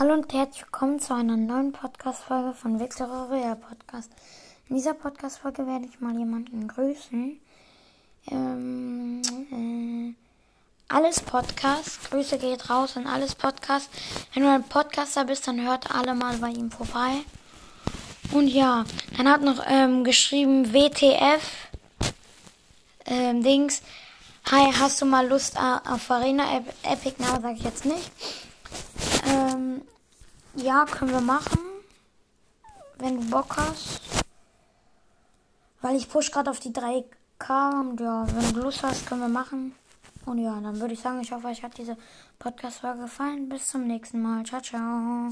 Hallo und herzlich willkommen zu einer neuen Podcast-Folge von Wechselrohr Real Podcast. In dieser Podcast-Folge werde ich mal jemanden grüßen. Ähm, äh, alles Podcast. Grüße geht raus an alles Podcast. Wenn du ein Podcaster bist, dann hört alle mal bei ihm vorbei. Und ja, dann hat noch ähm, geschrieben WTF ähm, Dings. Hi, hast du mal Lust auf Arena Epic Now? Sag ich jetzt nicht. Ja, können wir machen. Wenn du Bock hast. Weil ich push gerade auf die 3K und ja, wenn du Lust hast, können wir machen. Und ja, dann würde ich sagen, ich hoffe, euch hat diese Podcast-Folge gefallen. Bis zum nächsten Mal. Ciao, ciao.